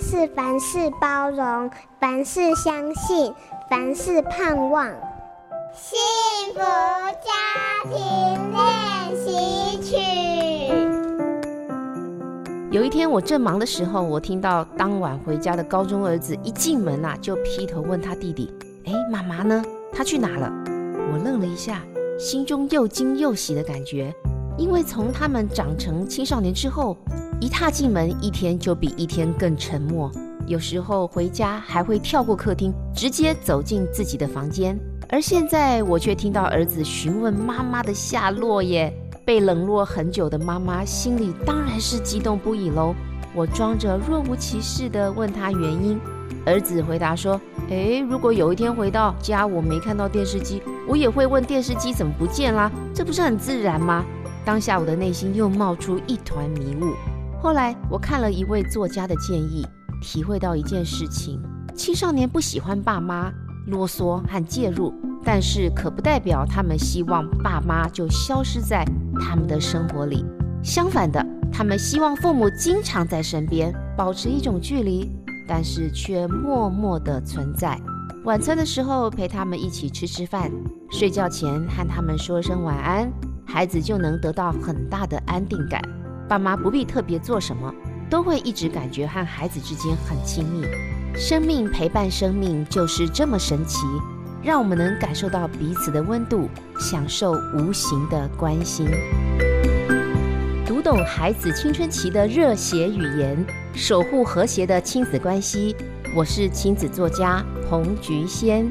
是凡事包容，凡事相信，凡事盼望。幸福家庭练习曲。有一天我正忙的时候，我听到当晚回家的高中儿子一进门啊，就劈头问他弟弟：“哎，妈妈呢？她去哪了？”我愣了一下，心中又惊又喜的感觉，因为从他们长成青少年之后，一踏进门，一天就比一天更沉默。有时候回家还会跳过客厅，直接走进自己的房间。而现在我却听到儿子询问妈妈的下落耶。被冷落很久的妈妈心里当然是激动不已喽。我装着若无其事地问他原因，儿子回答说：“诶，如果有一天回到家我没看到电视机，我也会问电视机怎么不见啦，这不是很自然吗？”当下我的内心又冒出一团迷雾。后来我看了一位作家的建议，体会到一件事情：青少年不喜欢爸妈啰嗦和介入，但是可不代表他们希望爸妈就消失在他们的生活里。相反的，他们希望父母经常在身边，保持一种距离，但是却默默的存在。晚餐的时候陪他们一起吃吃饭，睡觉前和他们说声晚安，孩子就能得到很大的安定感。爸妈不必特别做什么，都会一直感觉和孩子之间很亲密。生命陪伴生命就是这么神奇，让我们能感受到彼此的温度，享受无形的关心。读懂孩子青春期的热血语言，守护和谐的亲子关系。我是亲子作家彭菊仙。